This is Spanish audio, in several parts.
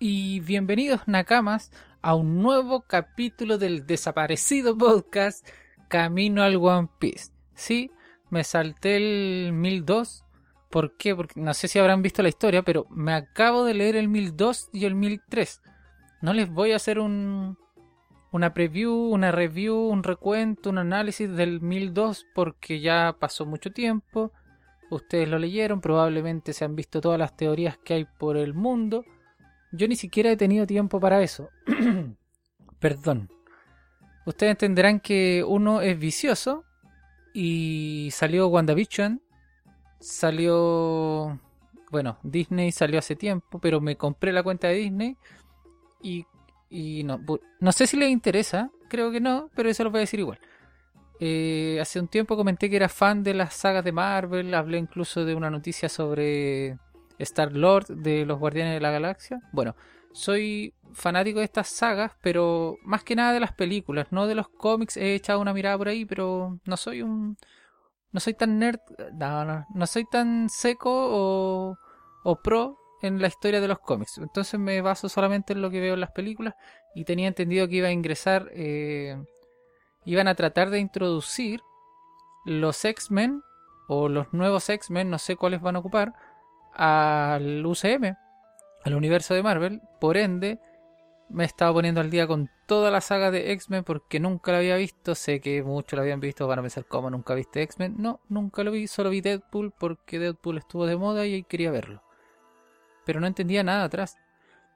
y bienvenidos Nakamas a un nuevo capítulo del desaparecido podcast Camino al One Piece. Sí, me salté el 1002. ¿Por qué? Porque no sé si habrán visto la historia, pero me acabo de leer el 1002 y el 1003. No les voy a hacer un, una preview, una review, un recuento, un análisis del 1002 porque ya pasó mucho tiempo. Ustedes lo leyeron, probablemente se han visto todas las teorías que hay por el mundo. Yo ni siquiera he tenido tiempo para eso. Perdón. Ustedes entenderán que uno es vicioso y salió WandaVision, salió... Bueno, Disney salió hace tiempo, pero me compré la cuenta de Disney y, y no, no sé si les interesa, creo que no, pero eso lo voy a decir igual. Eh, hace un tiempo comenté que era fan de las sagas de Marvel, hablé incluso de una noticia sobre Star Lord de los Guardianes de la Galaxia. Bueno, soy fanático de estas sagas, pero más que nada de las películas, no de los cómics. He echado una mirada por ahí, pero no soy un. No soy tan nerd. No, no, soy tan seco o, o pro en la historia de los cómics. Entonces me baso solamente en lo que veo en las películas. Y tenía entendido que iba a ingresar. Eh, iban a tratar de introducir los X-Men o los nuevos X-Men, no sé cuáles van a ocupar al UCM, al universo de Marvel. Por ende, me he estado poniendo al día con toda la saga de X-Men porque nunca la había visto. Sé que muchos la habían visto, van a pensar, ¿cómo nunca viste X-Men? No, nunca lo vi, solo vi Deadpool porque Deadpool estuvo de moda y quería verlo. Pero no entendía nada atrás.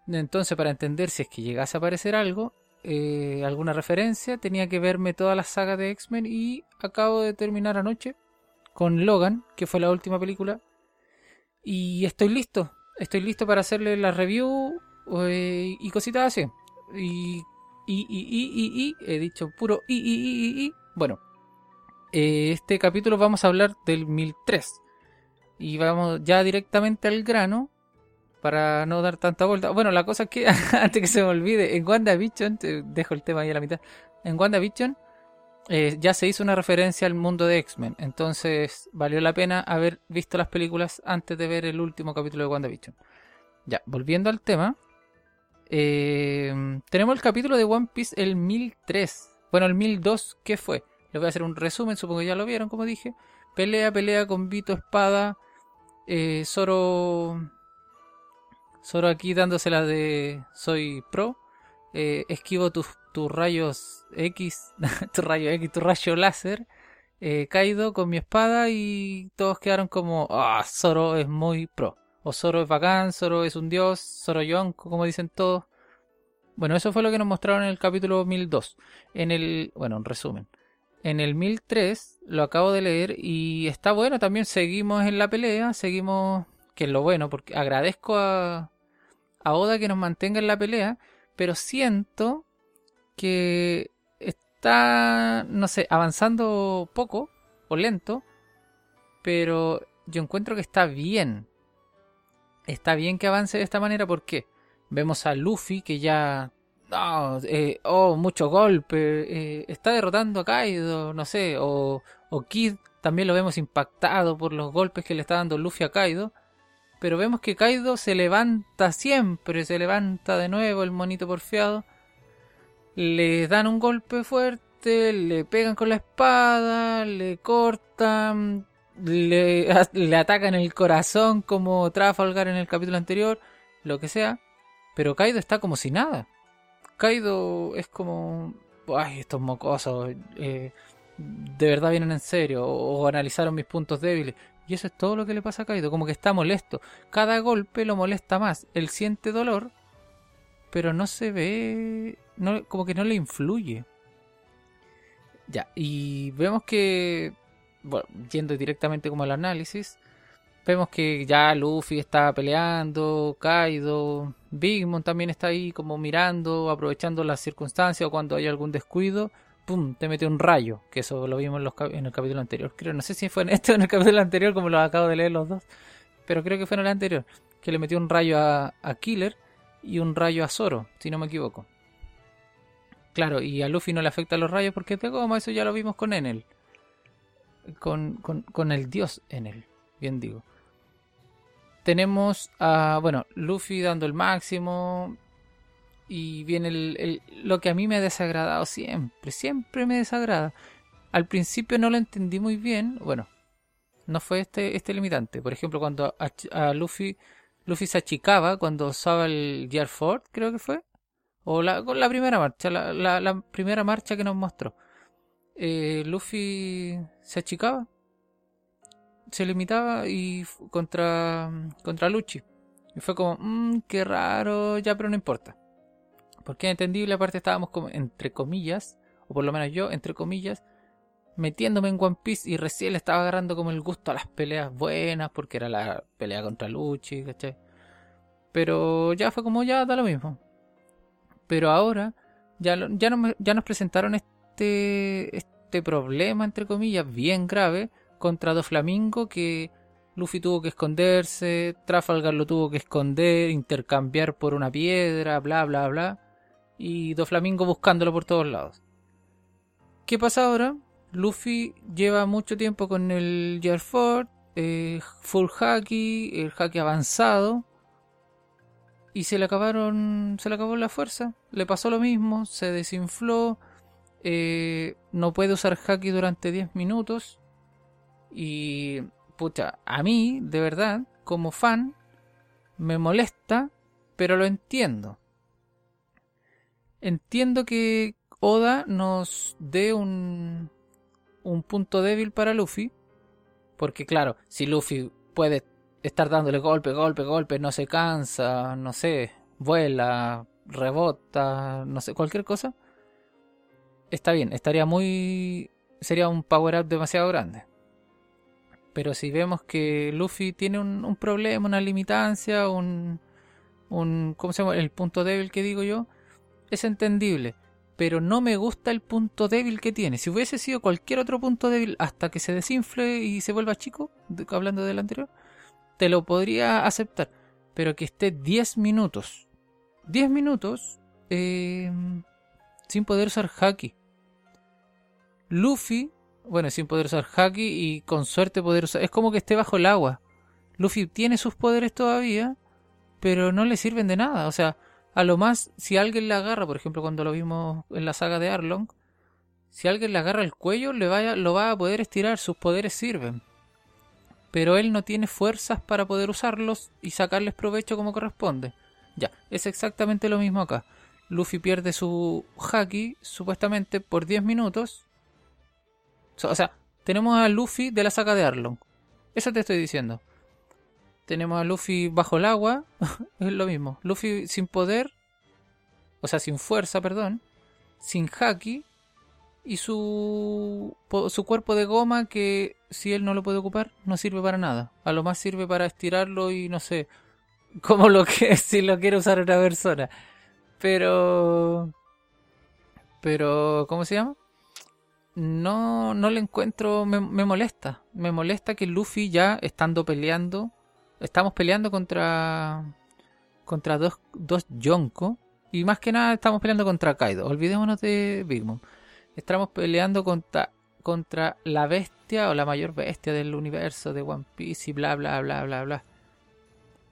Entonces, para entender si es que llegase a aparecer algo, eh, alguna referencia, tenía que verme toda la saga de X-Men y acabo de terminar anoche con Logan, que fue la última película y estoy listo. Estoy listo para hacerle la review eh, y cositas así. Y, y, y, y, y, he dicho puro y, y, y, y. Bueno, eh, este capítulo vamos a hablar del 1003. Y vamos ya directamente al grano para no dar tanta vuelta. Bueno, la cosa es que, antes que se me olvide, en WandaVision, te dejo el tema ahí a la mitad. En WandaVision eh, ya se hizo una referencia al mundo de X-Men. Entonces valió la pena haber visto las películas antes de ver el último capítulo de WandaVision. Ya, volviendo al tema. Eh, tenemos el capítulo de One Piece el 1003. Bueno, el 1002, ¿qué fue? Les voy a hacer un resumen, supongo que ya lo vieron, como dije. Pelea, pelea con Vito Espada. Eh, Zoro. Zoro aquí dándosela de soy pro. Eh, esquivo tus, tus rayos X, tu rayo X, tu rayo láser, eh, caído con mi espada y todos quedaron como, ah, Zoro es muy pro. O Zoro es bacán, Zoro es un dios, Zoro Yonko, como dicen todos. Bueno, eso fue lo que nos mostraron en el capítulo 1002. En el, bueno, en resumen. En el 1003 lo acabo de leer y está bueno, también seguimos en la pelea, seguimos, que es lo bueno, porque agradezco a, a Oda que nos mantenga en la pelea, pero siento que está, no sé, avanzando poco o lento, pero yo encuentro que está bien. Está bien que avance de esta manera porque vemos a Luffy que ya... Eh, oh, mucho golpe, eh, está derrotando a Kaido, no sé, o, o Kid también lo vemos impactado por los golpes que le está dando Luffy a Kaido. Pero vemos que Kaido se levanta siempre, se levanta de nuevo el monito porfiado le dan un golpe fuerte, le pegan con la espada, le cortan, le, le atacan el corazón como Trafalgar en el capítulo anterior, lo que sea. Pero Kaido está como si nada. Kaido es como... Ay, estos mocosos. Eh, de verdad vienen en serio. O, o, analizaron mis puntos débiles. Y eso es todo lo que le pasa a Kaido. Como que está molesto. Cada golpe lo molesta más. Él siente dolor. Pero no se ve no, como que no le influye. Ya, y vemos que, bueno, yendo directamente como al análisis, vemos que ya Luffy está peleando, Kaido, Big Mom también está ahí como mirando, aprovechando las circunstancias o cuando hay algún descuido, ¡pum! te mete un rayo, que eso lo vimos en, los, en el capítulo anterior. Creo, no sé si fue en este o en el capítulo anterior, como lo acabo de leer los dos, pero creo que fue en el anterior, que le metió un rayo a, a Killer y un rayo a Zoro, si no me equivoco. Claro, y a Luffy no le afecta los rayos porque de goma, eso ya lo vimos con Enel. Con, con, con el dios Enel, bien digo. tenemos a, bueno, Luffy dando el máximo. Y viene el, lo que a mí me ha desagradado siempre, siempre me desagrada. Al principio no lo entendí muy bien, bueno, no fue este, este limitante. Por ejemplo, cuando a, Luffy, Luffy se achicaba, cuando usaba el Gear Ford, creo que fue. O la, la primera marcha, la, la, primera marcha que nos mostró. Eh, Luffy se achicaba se limitaba y contra, contra Luchi. Y fue como, mmm, qué raro, ya, pero no importa. Porque entendible, aparte estábamos como, entre comillas, o por lo menos yo, entre comillas, metiéndome en One Piece y recién le estaba agarrando como el gusto a las peleas buenas, porque era la pelea contra Luchi, ¿cachai? Pero ya fue como, ya da lo mismo. Pero ahora, ya, ya, no, ya nos presentaron este, este problema, entre comillas, bien grave contra Doflamingo que Luffy tuvo que esconderse, Trafalgar lo tuvo que esconder, intercambiar por una piedra, bla bla bla, y Doflamingo buscándolo por todos lados. ¿Qué pasa ahora? Luffy lleva mucho tiempo con el Gear eh, full haki, el haki avanzado, y se le acabaron, se le acabó la fuerza, le pasó lo mismo, se desinfló, eh, no puede usar haki durante 10 minutos, y, pucha, a mí, de verdad, como fan, me molesta, pero lo entiendo. Entiendo que Oda nos dé un, un punto débil para Luffy, porque claro, si Luffy puede estar dándole golpe, golpe, golpe, no se cansa, no sé, vuela, rebota, no sé, cualquier cosa, está bien, estaría muy... sería un power up demasiado grande. Pero si vemos que Luffy tiene un, problema, una limitancia, un, un. ¿Cómo se llama? El punto débil que digo yo, es entendible. Pero no me gusta el punto débil que tiene. Si hubiese sido cualquier otro punto débil hasta que se desinfle y se vuelva chico, hablando del anterior, te lo podría aceptar. Pero que esté 10 minutos. 10 minutos eh, sin poder usar haki. Luffy bueno, sin poder usar haki y con suerte poder usar. Es como que esté bajo el agua. Luffy tiene sus poderes todavía, pero no le sirven de nada. O sea, a lo más, si alguien le agarra, por ejemplo, cuando lo vimos en la saga de Arlong, si alguien le agarra el cuello, le vaya, lo va a poder estirar, sus poderes sirven. Pero él no tiene fuerzas para poder usarlos y sacarles provecho como corresponde. Ya, es exactamente lo mismo acá. Luffy pierde su haki, supuestamente, por 10 minutos, o sea, tenemos a Luffy de la saga de Arlong. Eso te estoy diciendo. Tenemos a Luffy bajo el agua. es lo mismo. Luffy sin poder. O sea, sin fuerza, perdón. Sin haki. Y su, su cuerpo de goma que si él no lo puede ocupar no sirve para nada. A lo más sirve para estirarlo y no sé. Como lo que si lo quiere usar otra persona. Pero... Pero... ¿Cómo se llama? no, no le encuentro, me, molesta. Me molesta que Luffy ya estando peleando, estamos peleando contra, contra dos, dos Yonko. Y más que nada estamos peleando contra Kaido. Olvidémonos de Big Mom. Estamos peleando contra, contra la bestia o la mayor bestia del universo de One Piece y bla bla bla bla bla.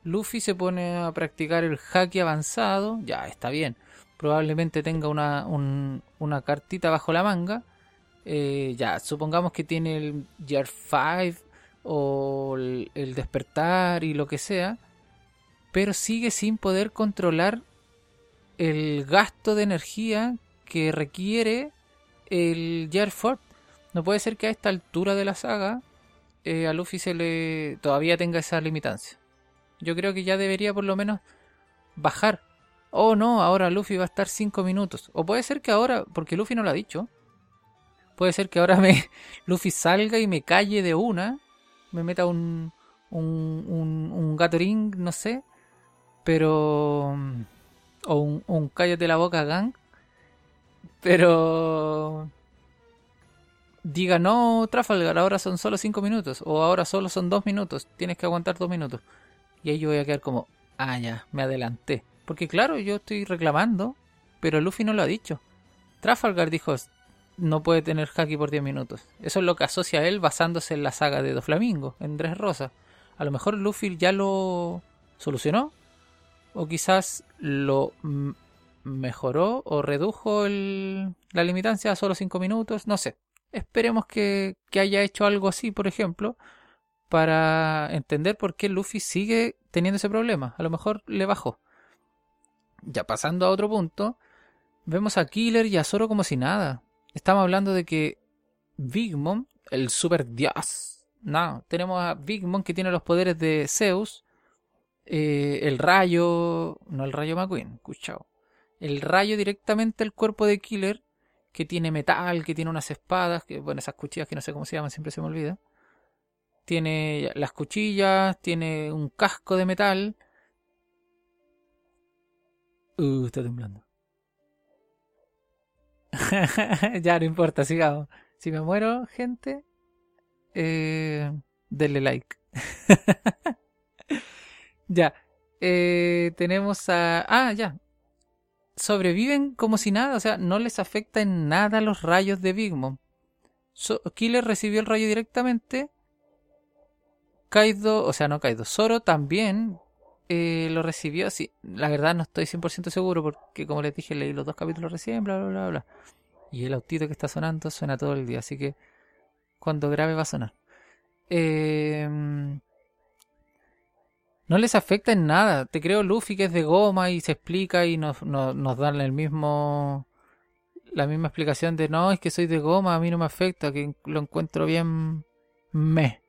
Luffy se pone a practicar el haki avanzado. Ya, está bien. Probablemente tenga una, una cartita bajo la manga eh, ya, supongamos que tiene el Gear 5 o el, despertar y lo que sea, pero sigue sin poder controlar el gasto de energía que requiere el Gear 4. No puede ser que a esta altura de la saga eh, a Luffy se le todavía tenga esa limitancia. Yo creo que ya debería por lo menos bajar. Oh no, ahora Luffy va a estar 5 minutos. O puede ser que ahora, porque Luffy no lo ha dicho, Puede ser que ahora me Luffy salga y me calle de una. Me meta un, un, un, un Gathering, no sé. Pero... O un, un cállate la boca gang. Pero... Diga, no, Trafalgar, ahora son solo 5 minutos. O ahora solo son 2 minutos. Tienes que aguantar 2 minutos. Y ahí yo voy a quedar como, ah, ya, me adelanté. Porque claro, yo estoy reclamando, pero Luffy no lo ha dicho. Trafalgar dijo, no puede tener haki por 10 minutos. Eso es lo que asocia a él basándose en la saga de Doflamingo, en Rosa. A lo mejor Luffy ya lo solucionó. O quizás lo mejoró o redujo la limitancia a solo 5 minutos. No sé. Esperemos que, que haya hecho algo así, por ejemplo, para entender por qué Luffy sigue teniendo ese problema. A lo mejor le bajó. Ya pasando a otro punto, vemos a Killer y a Zoro como si nada. Estamos hablando de que Big Mom, el super dios. No, tenemos a Big Mom que tiene los poderes de Zeus. Eh, el rayo. No el rayo McQueen, escuchado. El rayo directamente al cuerpo de Killer. Que tiene metal, que tiene unas espadas. Que, bueno, esas cuchillas que no sé cómo se llaman, siempre se me olvida. Tiene las cuchillas, tiene un casco de metal. Uh, está temblando. ya no importa, sigamos. Si me muero, gente, eh, denle like. ya. Eh, tenemos a... Ah, ya. Sobreviven como si nada, o sea, no les afecta en nada los rayos de Big Mom. Killer recibió el rayo directamente. Kaido, o sea, no Kaido, Zoro también eh, lo recibió. Sí, la verdad no estoy 100% seguro porque, como les dije, leí los dos capítulos recién, bla, bla, bla, bla. Y el autito que está sonando suena todo el día, así que cuando grabe va a sonar. Em, no les afecta en nada. Te creo Luffy que es de goma y se explica y nos, nos, dan el mismo la misma explicación de no, es que soy de goma, a mí no me afecta, que lo encuentro bien me.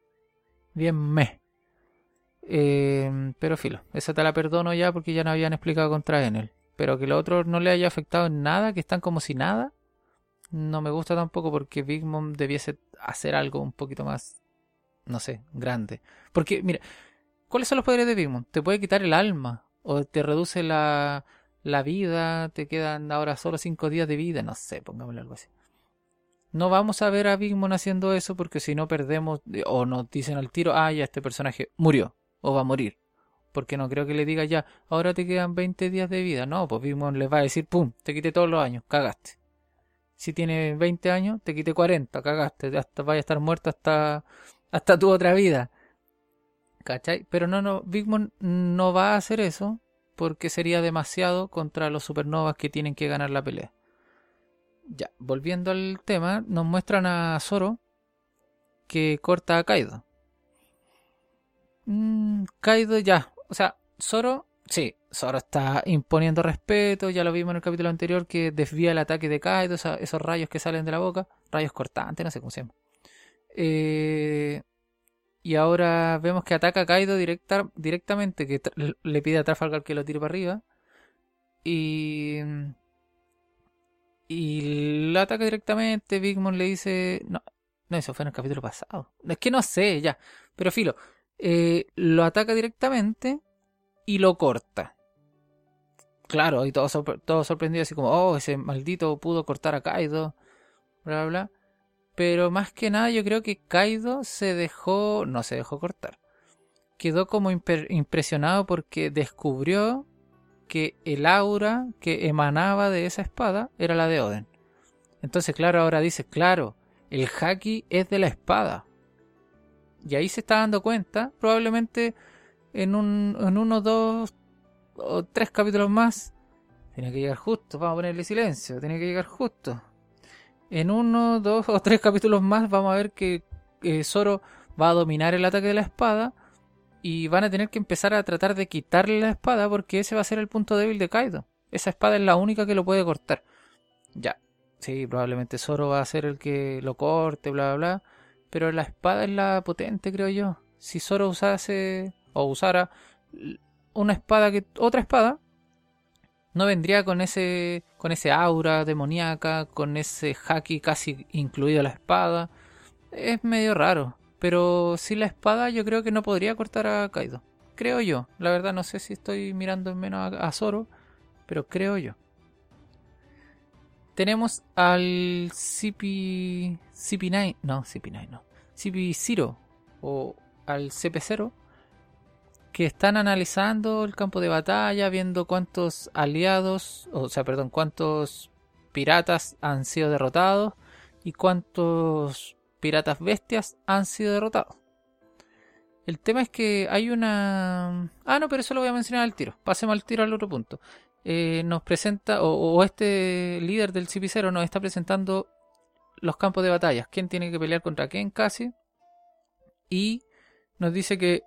Bien me. Em, pero filo, esa te la perdono ya porque ya no habían explicado contra él. Pero que lo otro no le haya afectado en nada, que están como si nada no me gusta tampoco porque Big Mom debiese hacer algo un poquito más, no sé, grande. Porque, mira, ¿cuáles son los poderes de Big Mom? Te puede quitar el alma, o te reduce la, la vida, te quedan ahora solo cinco días de vida, no sé, pongámosle algo así. No vamos a ver a Big Mom haciendo eso porque si no perdemos, o nos dicen al tiro, ah, ya este personaje murió, o va a morir. Porque no creo que le diga ya, ahora te quedan 20 días de vida. No, pues Big Mom les va a decir, pum, te quité todos los años, cagaste si tiene 20 años, te quite 40, cagaste, hasta vaya a estar muerto hasta, hasta tu otra vida. ¿Cachai? Pero no, no, Big Mom no va a hacer eso porque sería demasiado contra los supernovas que tienen que ganar la pelea. Ya, volviendo al tema, nos muestran a Zoro que corta a Kaido. Mm, Kaido ya, o sea, Zoro Sí, Zoro está imponiendo respeto, ya lo vimos en el capítulo anterior que desvía el ataque de Kaido, esos rayos que salen de la boca, rayos cortantes, no sé cómo se llama. Eh, y ahora vemos que ataca a Kaido directa, directamente, que le pide a Trafalgar que lo tire para arriba. Y. Y lo ataca directamente. Big Mom le dice. No, no, eso fue en el capítulo pasado. Es que no sé, ya. Pero filo. Eh, lo ataca directamente y lo corta. Claro, y todo, todo sorprendido así como, oh, ese maldito pudo cortar a Kaido, bla, bla, bla. Pero más que nada yo creo que Kaido se dejó, no se dejó cortar. Quedó como impresionado porque descubrió que el aura que emanaba de esa espada era la de Oden. Entonces, claro, ahora dice, claro, el haki es de la espada. Y ahí se está dando cuenta, probablemente en, un, en uno, dos o tres capítulos más. Tiene que llegar justo, vamos a ponerle silencio, tiene que llegar justo. En uno, dos o tres capítulos más vamos a ver que Zoro va a dominar el ataque de la espada y van a tener que empezar a tratar de quitarle la espada porque ese va a ser el punto débil de Kaido. Esa espada es la única que lo puede cortar. Ya, sí, probablemente Zoro va a ser el que lo corte, bla, bla, bla. Pero la espada es la potente, creo yo. Si Zoro usase o usara una espada que otra espada no vendría con ese con ese aura demoníaca, con ese haki casi incluido a la espada. Es medio raro, pero sin la espada yo creo que no podría cortar a Kaido. Creo yo. La verdad no sé si estoy mirando en menos a, Zoro, pero creo yo. Tenemos al CP CP9, no, CP9 no. CP0 o al CP0 que están analizando el campo de batalla, viendo cuántos aliados, o sea, perdón, cuántos piratas han sido derrotados y cuántos piratas bestias han sido derrotados. El tema es que hay una... Ah, no, pero eso lo voy a mencionar al tiro. Pasemos al tiro al otro punto. Eh, nos presenta, o, este líder del CP0 nos está presentando los campos de batalla. ¿Quién tiene que pelear contra quién casi? Y nos dice que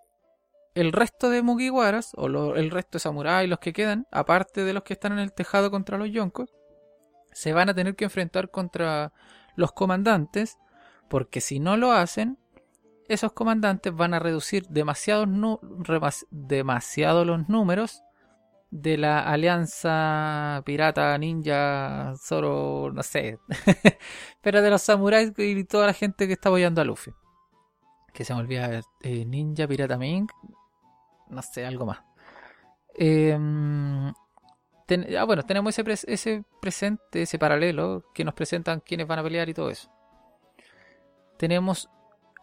el resto de Mugiwaras, o el resto de samuráis, los que quedan, aparte de los que están en el tejado contra los yonkos, se van a tener que enfrentar contra los comandantes, porque si no lo hacen, esos comandantes van a reducir demasiado, los números de la alianza pirata, ninja, Zoro, no sé, pero de los samuráis y toda la gente que está apoyando a Luffy. Que se me olvida, eh, ninja, pirata Ming, no sé, algo más. Em, ah, bueno, tenemos ese, ese presente, ese paralelo que nos presentan quienes van a pelear y todo eso. Tenemos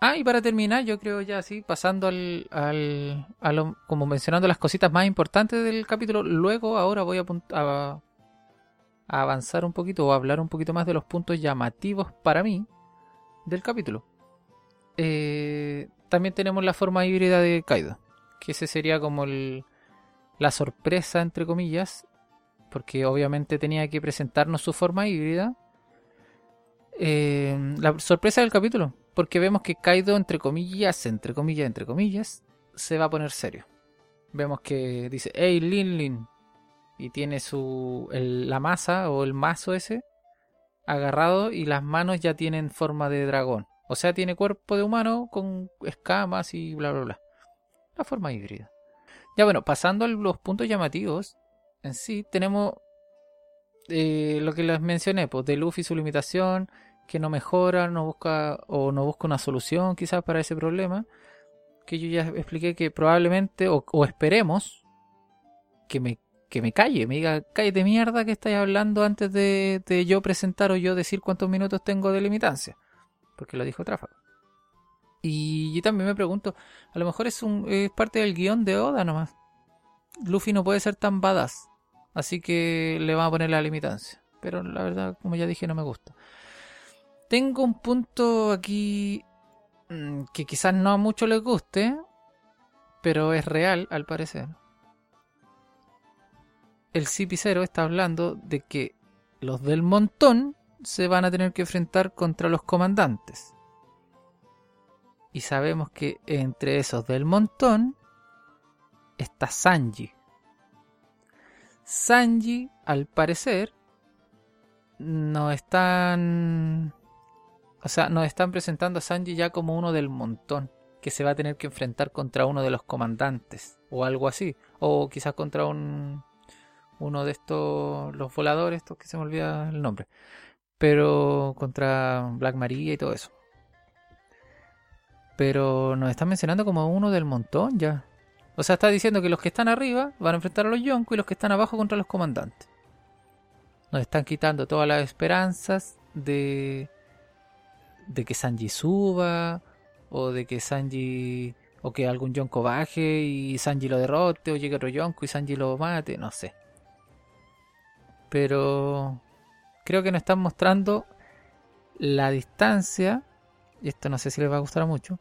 Ah, y para terminar, yo creo ya así, pasando al, al a lo, como mencionando las cositas más importantes del capítulo, luego ahora voy a, a, avanzar un poquito o a hablar un poquito más de los puntos llamativos para mí del capítulo. Eh, también tenemos la forma híbrida de Kaido, que ese sería como el, la sorpresa, entre comillas, porque obviamente tenía que presentarnos su forma híbrida. Eh, la sorpresa del capítulo, porque vemos que Kaido, entre comillas, entre comillas, entre comillas, se va a poner serio. Vemos que dice, hey Lin Lin, y tiene su la masa o el mazo ese agarrado y las manos ya tienen forma de dragón. O sea, tiene cuerpo de humano con escamas y bla bla bla. Forma híbrida. Ya bueno, pasando a los puntos llamativos, en sí tenemos eh, lo que les mencioné, pues de Luffy su limitación, que no mejora, no busca o no busca una solución quizás para ese problema, que yo ya expliqué que probablemente o, esperemos que me, que me calle, me diga, cállate mierda que estáis hablando antes de, yo presentar o yo decir cuántos minutos tengo de limitancia, porque lo dijo Tráfago. Y yo también me pregunto, a lo mejor es, un, es parte del guion de Oda nomás. Luffy no puede ser tan badass, así que le van a poner la limitancia. Pero la verdad, como ya dije, no me gusta. Tengo un punto aquí mm, que quizás no a muchos les guste, pero es real al parecer. El CP0 está hablando de que los del montón se van a tener que enfrentar contra los comandantes. Y sabemos que entre esos del montón está Sanji. Sanji, al parecer, no están o sea, nos están presentando a Sanji ya como uno del montón, que se va a tener que enfrentar contra uno de los comandantes, o algo así. O quizás contra un uno de estos, los voladores, estos que se me olvida el nombre. Pero contra Black Maria y todo eso. Pero nos están mencionando como uno del montón ya. O sea, está diciendo que los que están arriba van a enfrentar a los Yonko y los que están abajo contra los comandantes. Nos están quitando todas las esperanzas de de que Sanji suba, o de que Sanji, o que algún Yonko baje y Sanji lo derrote, o llegue otro Yonko y Sanji lo mate, no sé. Pero creo que nos están mostrando la distancia, y esto no sé si les va a gustar mucho,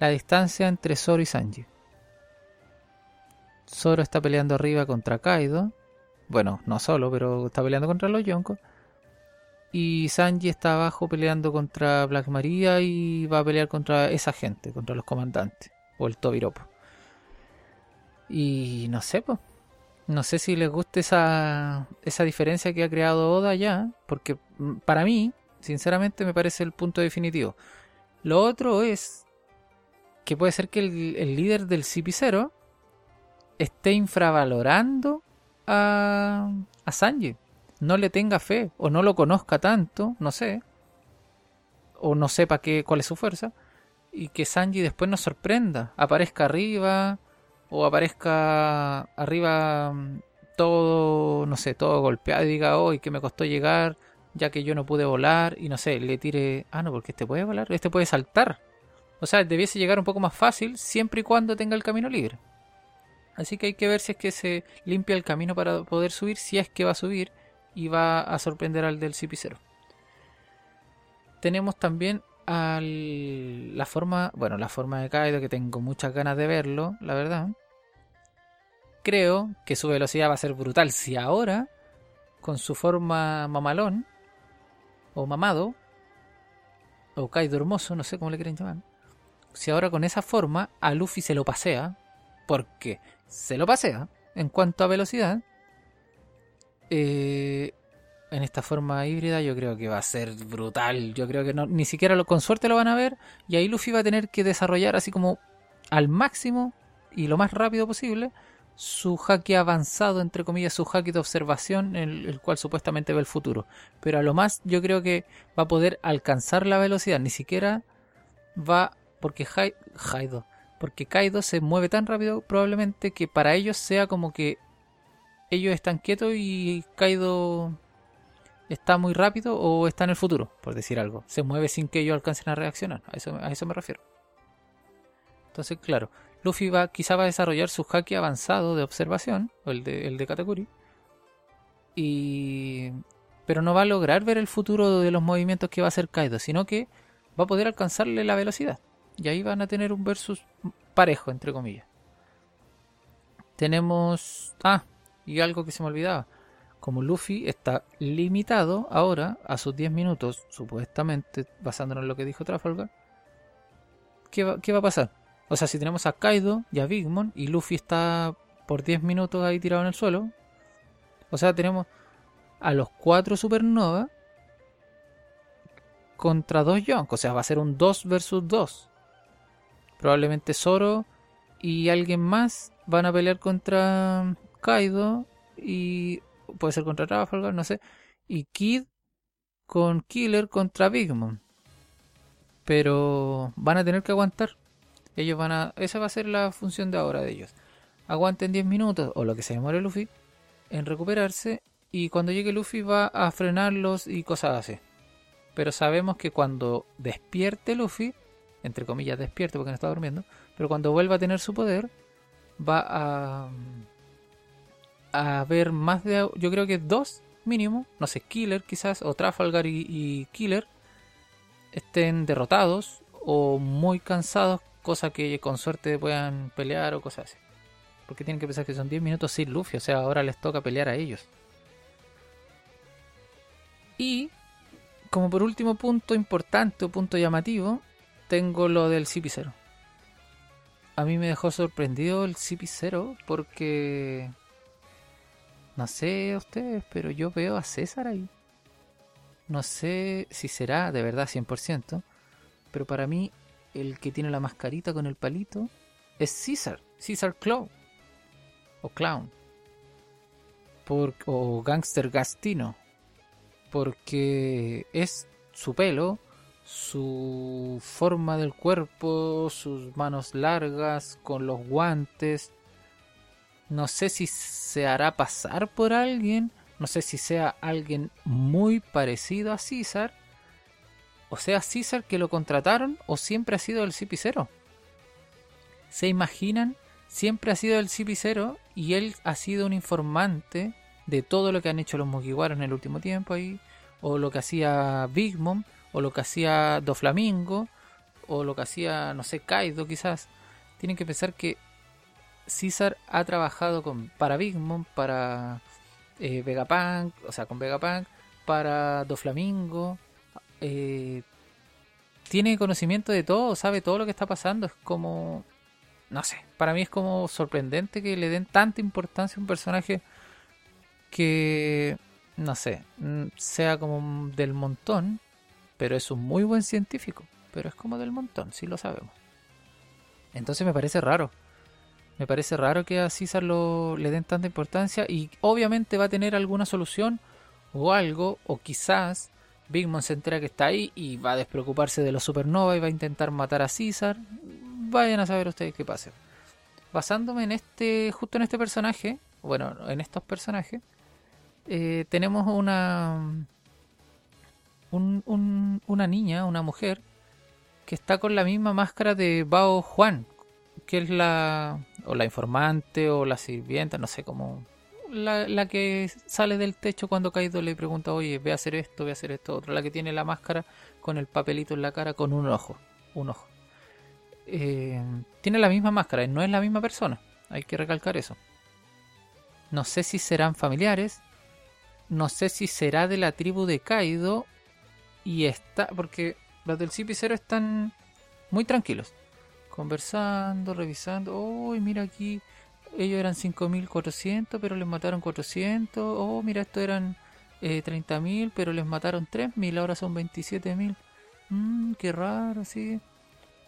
la distancia entre Zoro y Sanji. Zoro está peleando arriba contra Kaido. Bueno, no solo, pero está peleando contra los Yonko. Y Sanji está abajo peleando contra Black Maria y va a pelear contra esa gente, contra los comandantes. O el Tobiropo. Y no sé, pues. No sé si les gusta esa, esa diferencia que ha creado Oda ya. Porque mm, para mí, sinceramente, me parece el punto definitivo. Lo otro es que puede ser que el, líder del CP0 esté infravalorando a, a Sanji no le tenga fe o no lo conozca tanto, no sé, o no sepa qué, cuál es su fuerza, y que Sanji después nos sorprenda, aparezca arriba o aparezca arriba mm, todo, no sé, todo golpeado y diga, hoy que me costó llegar, ya que yo no pude volar, y no sé, le tire, ah, no, porque este puede volar, este puede saltar. O sea, debiese llegar un poco más fácil siempre y cuando tenga el camino libre. Así que hay que ver si es que se limpia el camino para poder subir, si es que va a subir, y va a sorprender al del CP0. Tenemos también a la forma, bueno, la forma de Kaido, que tengo muchas ganas de verlo, la verdad. Creo que su velocidad va a ser brutal si ahora, con su forma mamalón, o mamado, o Kaido hermoso, no sé cómo le quieren llamar, si ahora con esa forma a Luffy se lo pasea, porque se lo pasea en cuanto a velocidad, eh, en esta forma híbrida yo creo que va a ser brutal. Yo creo que ni siquiera lo, con suerte lo van a ver y ahí Luffy va a tener que desarrollar así como al máximo y lo más rápido posible su jaque avanzado, entre comillas, su jaque de observación, en el, cual supuestamente ve el futuro. Pero a lo más yo creo que va a poder alcanzar la velocidad, ni siquiera va, porque Kaido, porque Kaido se mueve tan rápido probablemente que para ellos sea como que ellos están quietos y Kaido está muy rápido o está en el futuro, por decir algo. Se mueve sin que ellos alcancen a reaccionar. A eso, a eso me refiero. Entonces, claro, Luffy va, quizá va a desarrollar su haki avanzado de observación, o el de, el de Katakuri. Y... Pero no va a lograr ver el futuro de los movimientos que va a hacer Kaido, sino que va a poder alcanzarle la velocidad. Y ahí van a tener un versus parejo, entre comillas. Tenemos... Ah, y algo que se me olvidaba. Como Luffy está limitado ahora a sus 10 minutos, supuestamente, basándonos en lo que dijo Trafalgar, ¿qué va, qué va a pasar? O sea, si tenemos a Kaido y a Big Mom y Luffy está por 10 minutos ahí tirado en el suelo, o sea, tenemos a los 4 Supernova contra 2 Yonk. O sea, va a ser un 2 versus 2. Probablemente Zoro y alguien más van a pelear contra Kaido y puede ser contra Trafalgar, no sé, y Kid con Killer contra Big Mom. Pero van a tener que aguantar. Ellos van a. Esa va a ser la función de ahora de ellos. Aguanten 10 minutos o lo que se demore Luffy en recuperarse. Y cuando llegue Luffy va a frenarlos y cosas así. Pero sabemos que cuando despierte Luffy, entre comillas despierte porque no está durmiendo, pero cuando vuelva a tener su poder, va a a ver más de, yo creo que dos mínimo, no sé, Killer quizás, o Trafalgar y, Killer, estén derrotados o muy cansados, cosa que con suerte puedan pelear o cosas así. Porque tienen que pensar que son 10 minutos sin Luffy, o sea, ahora les toca pelear a ellos. Y, como por último punto importante o punto llamativo, tengo lo del CP0. A mí me dejó sorprendido el CP0 porque no sé ustedes, pero yo veo a César ahí. No sé si será de verdad 100%, pero para mí el que tiene la mascarita con el palito es César, César Clown. O Clown. Por, o Gangster Gastino. Porque es su pelo, su forma del cuerpo, sus manos largas, con los guantes, no sé si se hará pasar por alguien. No sé si sea alguien muy parecido a César. O sea, César que lo contrataron o siempre ha sido el CP0. ¿Se imaginan? Siempre ha sido el CP0 y él ha sido un informante de todo lo que han hecho los Mugiwara en el último tiempo ahí. O lo que hacía Big Mom. O lo que hacía Doflamingo. O lo que hacía, no sé, Kaido quizás. Tienen que pensar que César ha trabajado con, para Big Mom, para eh, Vegapunk, o sea, con Vegapunk, para Doflamingo. Eh, tiene conocimiento de todo, sabe todo lo que está pasando. Es como, no sé, para mí es como sorprendente que le den tanta importancia a un personaje que, no sé, mm, sea como del montón, pero es un muy buen científico. Pero es como del montón, si lo sabemos. Entonces me parece raro. Me parece raro que a César lo, le den tanta importancia y obviamente va a tener alguna solución o algo, o quizás Big Mom se entera que está ahí y va a despreocuparse de los supernova y va a intentar matar a César. Vayan a saber ustedes qué pasa. Basándome en este, justo en este personaje, bueno, en estos personajes, eh, tenemos una, una niña, una mujer, que está con la misma máscara de Bao Juan, que es la o la informante o la sirvienta, no sé cómo, la, la que sale del techo cuando Kaido le pregunta, oye, ve a hacer esto, ve a hacer esto, otro. La que tiene la máscara con el papelito en la cara con un ojo. Un ojo. Eh, tiene la misma máscara, no es la misma persona. Hay que recalcar eso. No sé si serán familiares. No sé si será de la tribu de Kaido. Y está. Porque los del CP0 están muy tranquilos. Conversando, revisando. Uy, mira aquí. Ellos eran 5.400, pero les mataron 400. Oh, mira, estos eran eh, 30.000, pero les mataron 3.000. Ahora son 27.000. Mmm, qué raro, sí.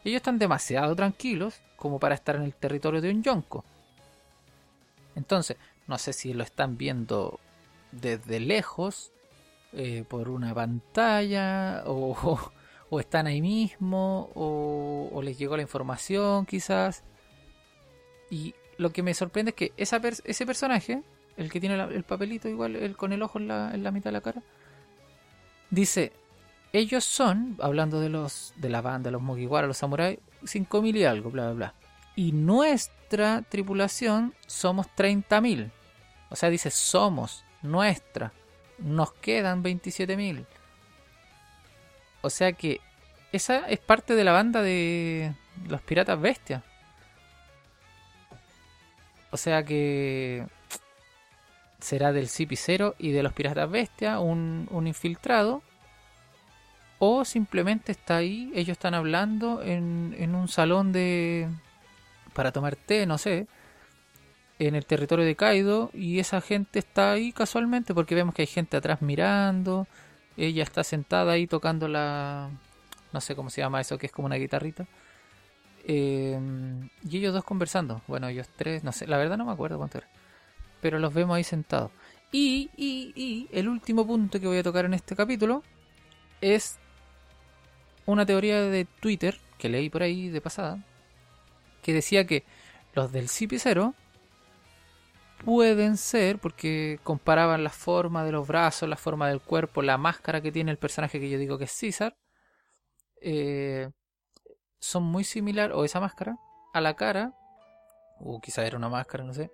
Ellos están demasiado tranquilos como para estar en el territorio de un yonko. Entonces, no sé si lo están viendo desde lejos, eh, por una pantalla, o, o, están ahí mismo, o, o, les llegó la información quizás. Y lo que me sorprende es que ese personaje, el que tiene el papelito igual, el con el ojo en la, en la mitad de la cara, dice, ellos son, hablando de los de la banda, los Mugiwara, los samuráis, 5.000 y algo, bla, bla, bla. Y nuestra tripulación somos 30.000. O sea, dice somos, nuestra. Nos quedan 27.000. O sea que esa es parte de la banda de los piratas bestias. O sea que será del CP0 y de los piratas bestia un, un infiltrado o simplemente está ahí, ellos están hablando en, en un salón de... para tomar té, no sé, en el territorio de Kaido y esa gente está ahí casualmente porque vemos que hay gente atrás mirando, ella está sentada ahí tocando la... no sé cómo se llama eso, que es como una guitarrita. Eh, y ellos dos conversando, bueno, ellos tres, no sé, la verdad no me acuerdo cuánto era, pero los vemos ahí sentados. Y, y, y el último punto que voy a tocar en este capítulo es una teoría de Twitter que leí por ahí de pasada que decía que los del CP0 pueden ser, porque comparaban la forma de los brazos, la forma del cuerpo, la máscara que tiene el personaje que yo digo que es César, eh, son muy similar, o esa máscara, a la cara, o quizá era una máscara, no sé,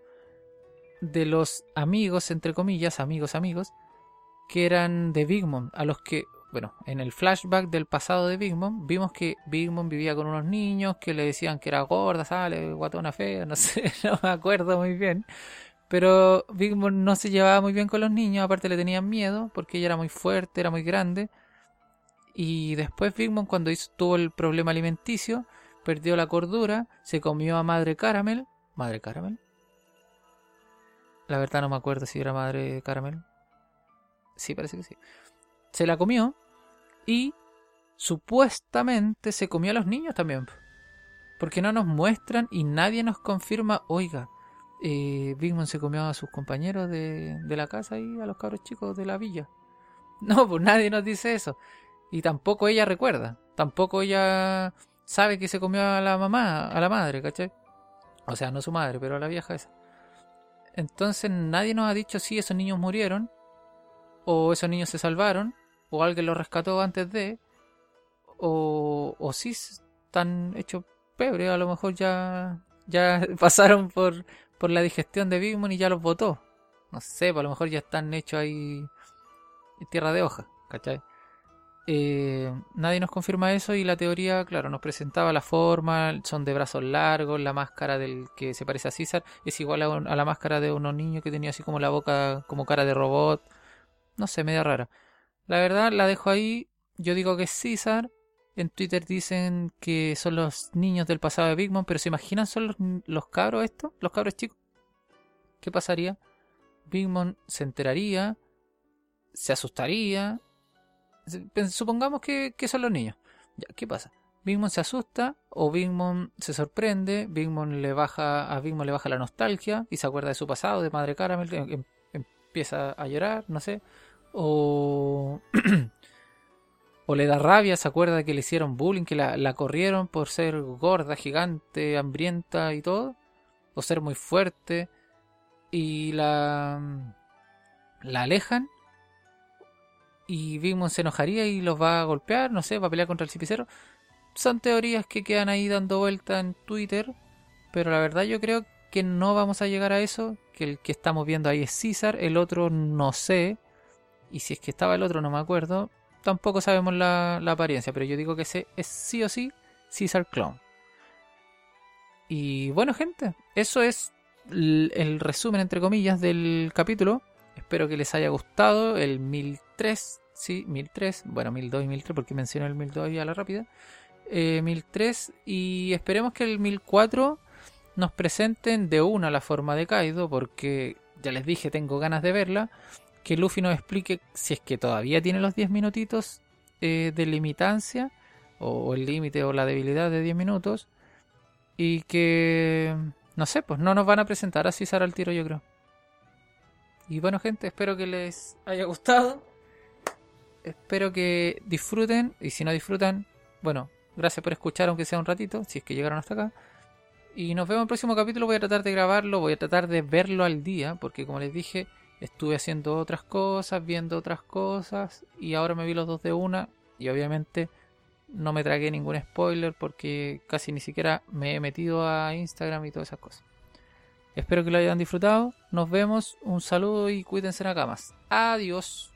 de los amigos, entre comillas, amigos, amigos, que eran de Big Mom, a los que bueno, en el flashback del pasado de Big Mom, vimos que Big Mom vivía con unos niños que le decían que era gorda, sale, guatona fea, no sé, no me acuerdo muy bien. Pero Big Mom no se llevaba muy bien con los niños, aparte le tenían miedo porque ella era muy fuerte, era muy grande. Y después Big Mom cuando hizo, tuvo el problema alimenticio, perdió la cordura, se comió a Madre Caramel. ¿Madre Caramel? La verdad no me acuerdo si era Madre Caramel. Sí, parece que sí se la comió y supuestamente se comió a los niños también. Porque no nos muestran y nadie nos confirma, oiga, eh, Big Mom se comió a sus compañeros de, de, la casa y a los cabros chicos de la villa. No, pues nadie nos dice eso. Y tampoco ella recuerda. Tampoco ella sabe que se comió a la mamá, a la madre, ¿cachai? O sea, no su madre, pero a la vieja esa. Entonces nadie nos ha dicho si esos niños murieron o esos niños se salvaron, o alguien los rescató antes de, o, o si están hechos pebre, a lo mejor ya, ya pasaron por, por la digestión de Big Mom y ya los botó. No sé, pues a lo mejor ya están hechos ahí en tierra de hoja, ¿cachai? Eh, nadie nos confirma eso y la teoría, claro, nos presentaba la forma, son de brazos largos, la máscara del que se parece a César es igual a, a la máscara de unos niños que tenía así como la boca como cara de robot no sé, media rara. La verdad, la dejo ahí. Yo digo que es César. En Twitter dicen que son los niños del pasado de Big Mom, pero ¿se imaginan son los, cabros estos? ¿Los cabros chicos? ¿Qué pasaría? Big Mom se enteraría, se asustaría. Supongamos que, que son los niños. Ya, ¿qué pasa? Big Mom se asusta o Big Mom se sorprende, Big Mom le baja, a Big Mom le baja la nostalgia y se acuerda de su pasado, de Madre Caramel, em, em, empieza a llorar, no sé o, o le da rabia, se acuerda que le hicieron bullying, que la, la, corrieron por ser gorda, gigante, hambrienta y todo, o ser muy fuerte, y la, la alejan, y Big se enojaría y los va a golpear, no sé, va a pelear contra el cipicero. Son teorías que quedan ahí dando vuelta en Twitter, pero la verdad yo creo que no vamos a llegar a eso, que el que estamos viendo ahí es César, el otro no sé, y si es que estaba el otro no me acuerdo, tampoco sabemos la, la apariencia, pero yo digo que ese es sí o sí César Clone. Y bueno gente, eso es el resumen entre comillas del capítulo. Espero que les haya gustado el 1003, sí, 1003, bueno 1002 y 1003 porque mencioné el 1002 ya a la rápida. Eh, 1003 y esperemos que el 1004 nos presenten de una la forma de Kaido porque ya les dije tengo ganas de verla. Que Luffy nos explique si es que todavía tiene los 10 minutitos eh, de limitancia o el límite o la debilidad de 10 minutos y que no sé, pues no nos van a presentar a César al tiro, yo creo. Y bueno, gente, espero que les haya gustado. Espero que disfruten. Y si no disfrutan, bueno, gracias por escuchar, aunque sea un ratito, si es que llegaron hasta acá. Y nos vemos en el próximo capítulo. Voy a tratar de grabarlo, voy a tratar de verlo al día, porque como les dije, estuve haciendo otras cosas, viendo otras cosas, y ahora me vi los dos de una. Y obviamente no me tragué ningún spoiler porque casi ni siquiera me he metido a Instagram y todas esas cosas. Espero que lo hayan disfrutado. Nos vemos. Un saludo y cuídense en camas. Adiós.